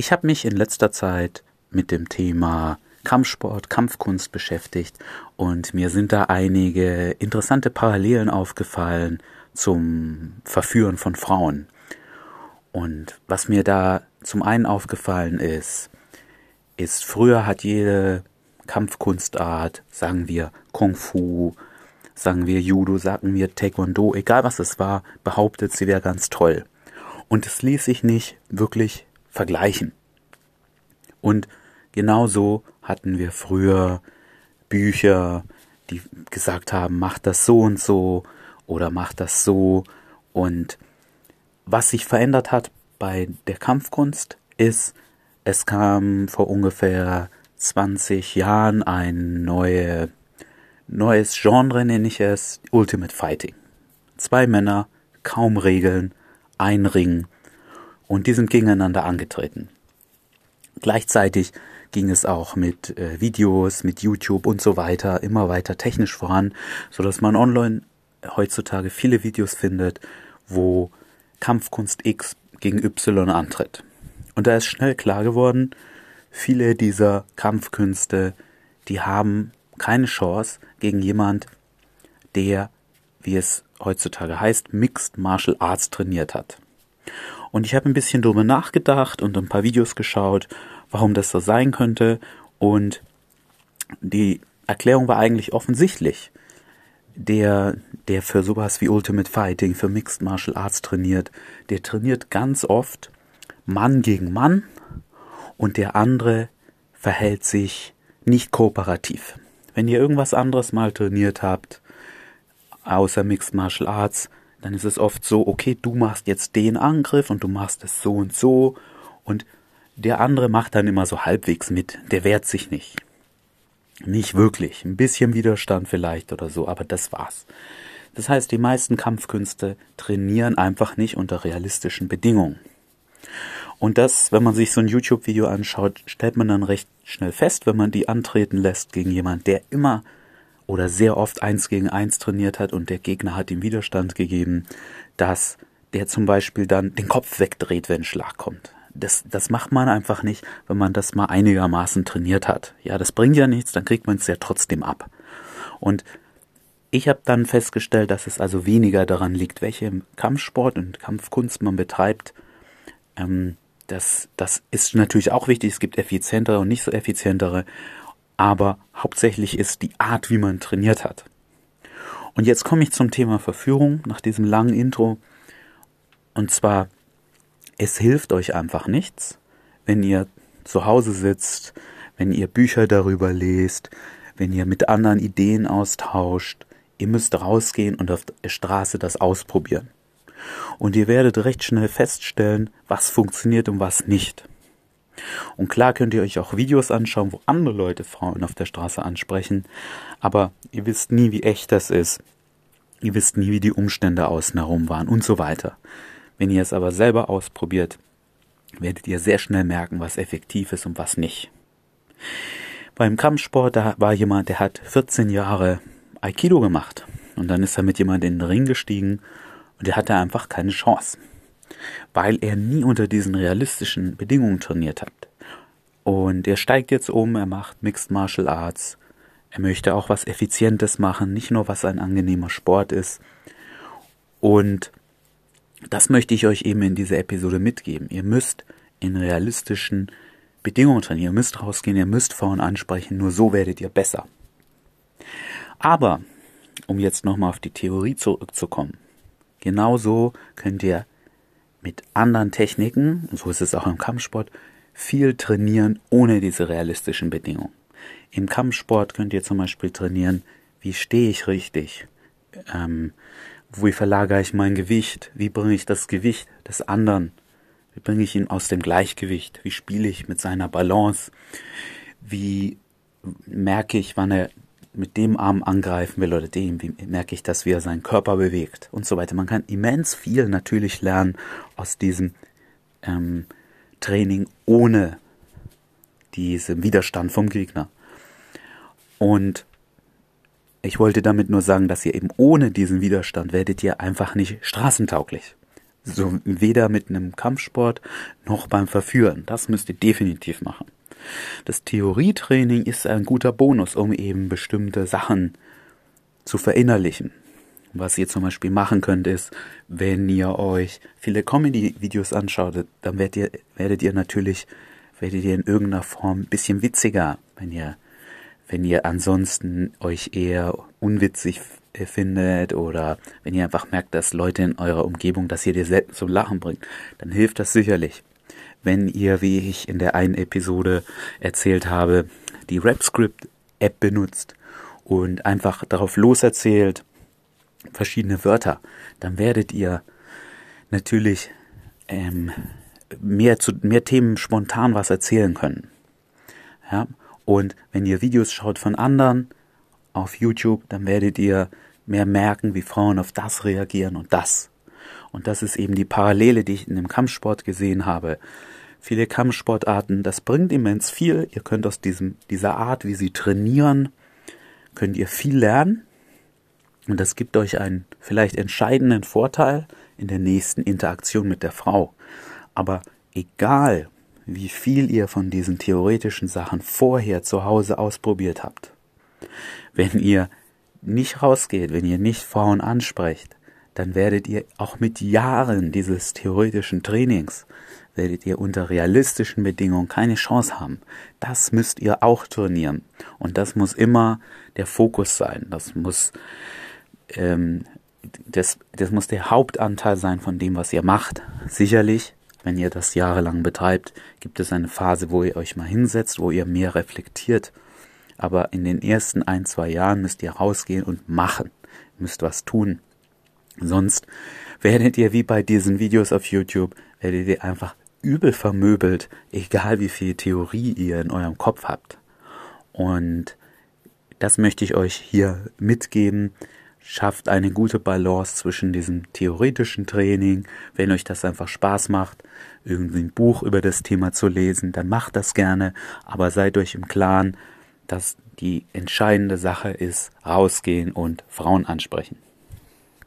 Ich habe mich in letzter Zeit mit dem Thema Kampfsport, Kampfkunst beschäftigt und mir sind da einige interessante Parallelen aufgefallen zum Verführen von Frauen. Und was mir da zum einen aufgefallen ist, ist, früher hat jede Kampfkunstart, sagen wir Kung Fu, sagen wir Judo, sagen wir Taekwondo, egal was es war, behauptet, sie wäre ganz toll. Und es ließ sich nicht wirklich vergleichen. Und genauso hatten wir früher Bücher, die gesagt haben, mach das so und so oder mach das so. Und was sich verändert hat bei der Kampfkunst ist, es kam vor ungefähr 20 Jahren ein neue, neues Genre, nenne ich es, Ultimate Fighting. Zwei Männer, kaum Regeln, ein Ring und die sind gegeneinander angetreten. Gleichzeitig ging es auch mit äh, Videos, mit YouTube und so weiter immer weiter technisch voran, so dass man online heutzutage viele Videos findet, wo Kampfkunst X gegen Y antritt. Und da ist schnell klar geworden, viele dieser Kampfkünste, die haben keine Chance gegen jemand, der, wie es heutzutage heißt, Mixed Martial Arts trainiert hat. Und ich habe ein bisschen drüber nachgedacht und ein paar Videos geschaut, warum das so sein könnte. Und die Erklärung war eigentlich offensichtlich. Der, der für sowas wie Ultimate Fighting, für Mixed Martial Arts trainiert, der trainiert ganz oft Mann gegen Mann und der andere verhält sich nicht kooperativ. Wenn ihr irgendwas anderes mal trainiert habt, außer Mixed Martial Arts, dann ist es oft so, okay, du machst jetzt den Angriff und du machst es so und so und der andere macht dann immer so halbwegs mit, der wehrt sich nicht. Nicht wirklich, ein bisschen Widerstand vielleicht oder so, aber das war's. Das heißt, die meisten Kampfkünste trainieren einfach nicht unter realistischen Bedingungen. Und das, wenn man sich so ein YouTube-Video anschaut, stellt man dann recht schnell fest, wenn man die antreten lässt gegen jemand, der immer oder sehr oft eins gegen eins trainiert hat und der Gegner hat ihm Widerstand gegeben, dass der zum Beispiel dann den Kopf wegdreht, wenn ein Schlag kommt. Das, das macht man einfach nicht, wenn man das mal einigermaßen trainiert hat. Ja, das bringt ja nichts, dann kriegt man es ja trotzdem ab. Und ich habe dann festgestellt, dass es also weniger daran liegt, welche Kampfsport und Kampfkunst man betreibt. Ähm, das, das ist natürlich auch wichtig. Es gibt effizientere und nicht so effizientere. Aber hauptsächlich ist die Art, wie man trainiert hat. Und jetzt komme ich zum Thema Verführung nach diesem langen Intro. Und zwar, es hilft euch einfach nichts, wenn ihr zu Hause sitzt, wenn ihr Bücher darüber lest, wenn ihr mit anderen Ideen austauscht. Ihr müsst rausgehen und auf der Straße das ausprobieren. Und ihr werdet recht schnell feststellen, was funktioniert und was nicht. Und klar könnt ihr euch auch Videos anschauen, wo andere Leute Frauen auf der Straße ansprechen, aber ihr wisst nie, wie echt das ist. Ihr wisst nie, wie die Umstände außen herum waren und so weiter. Wenn ihr es aber selber ausprobiert, werdet ihr sehr schnell merken, was effektiv ist und was nicht. Beim Kampfsport, da war jemand, der hat 14 Jahre Aikido gemacht. Und dann ist er mit jemandem in den Ring gestiegen und der hatte einfach keine Chance. Weil er nie unter diesen realistischen Bedingungen trainiert hat. Und er steigt jetzt um, er macht Mixed Martial Arts. Er möchte auch was Effizientes machen, nicht nur was ein angenehmer Sport ist. Und das möchte ich euch eben in dieser Episode mitgeben. Ihr müsst in realistischen Bedingungen trainieren. Ihr müsst rausgehen, ihr müsst Frauen ansprechen, nur so werdet ihr besser. Aber, um jetzt nochmal auf die Theorie zurückzukommen, genauso könnt ihr mit anderen Techniken, und so ist es auch im Kampfsport, viel trainieren ohne diese realistischen Bedingungen. Im Kampfsport könnt ihr zum Beispiel trainieren, wie stehe ich richtig, ähm, wie verlagere ich mein Gewicht, wie bringe ich das Gewicht des anderen, wie bringe ich ihn aus dem Gleichgewicht, wie spiele ich mit seiner Balance, wie merke ich, wann er mit dem Arm angreifen will oder dem, wie merke ich das, wie er seinen Körper bewegt und so weiter. Man kann immens viel natürlich lernen aus diesem ähm, Training ohne diesen Widerstand vom Gegner. Und ich wollte damit nur sagen, dass ihr eben ohne diesen Widerstand werdet ihr einfach nicht straßentauglich. So weder mit einem Kampfsport noch beim Verführen. Das müsst ihr definitiv machen. Das Theorietraining ist ein guter Bonus, um eben bestimmte Sachen zu verinnerlichen. Was ihr zum Beispiel machen könnt, ist, wenn ihr euch viele Comedy-Videos anschaut, dann werdet ihr, werdet ihr natürlich, werdet ihr in irgendeiner Form ein bisschen witziger, wenn ihr, wenn ihr ansonsten euch eher unwitzig findet oder wenn ihr einfach merkt, dass Leute in eurer Umgebung, dass ihr dir selbst zum Lachen bringt, dann hilft das sicherlich. Wenn ihr, wie ich in der einen Episode erzählt habe, die RapScript-App benutzt und einfach darauf loserzählt, verschiedene Wörter, dann werdet ihr natürlich ähm, mehr zu mehr Themen spontan was erzählen können. Ja? Und wenn ihr Videos schaut von anderen auf YouTube, dann werdet ihr mehr merken, wie Frauen auf das reagieren und das. Und das ist eben die Parallele, die ich in dem Kampfsport gesehen habe. Viele Kampfsportarten, das bringt immens viel. Ihr könnt aus diesem, dieser Art, wie sie trainieren, könnt ihr viel lernen. Und das gibt euch einen vielleicht entscheidenden Vorteil in der nächsten Interaktion mit der Frau. Aber egal, wie viel ihr von diesen theoretischen Sachen vorher zu Hause ausprobiert habt, wenn ihr nicht rausgeht, wenn ihr nicht Frauen ansprecht, dann werdet ihr auch mit Jahren dieses theoretischen Trainings, werdet ihr unter realistischen Bedingungen keine Chance haben. Das müsst ihr auch trainieren. Und das muss immer der Fokus sein. Das muss ähm, das, das muss der Hauptanteil sein von dem, was ihr macht. Sicherlich, wenn ihr das jahrelang betreibt, gibt es eine Phase, wo ihr euch mal hinsetzt, wo ihr mehr reflektiert. Aber in den ersten ein, zwei Jahren müsst ihr rausgehen und machen. Ihr müsst was tun. Sonst werdet ihr wie bei diesen Videos auf YouTube, werdet ihr einfach übel vermöbelt, egal wie viel Theorie ihr in eurem Kopf habt. Und das möchte ich euch hier mitgeben schafft eine gute Balance zwischen diesem theoretischen Training, wenn euch das einfach Spaß macht, irgendwie ein Buch über das Thema zu lesen, dann macht das gerne, aber seid euch im Klaren, dass die entscheidende Sache ist, rausgehen und Frauen ansprechen.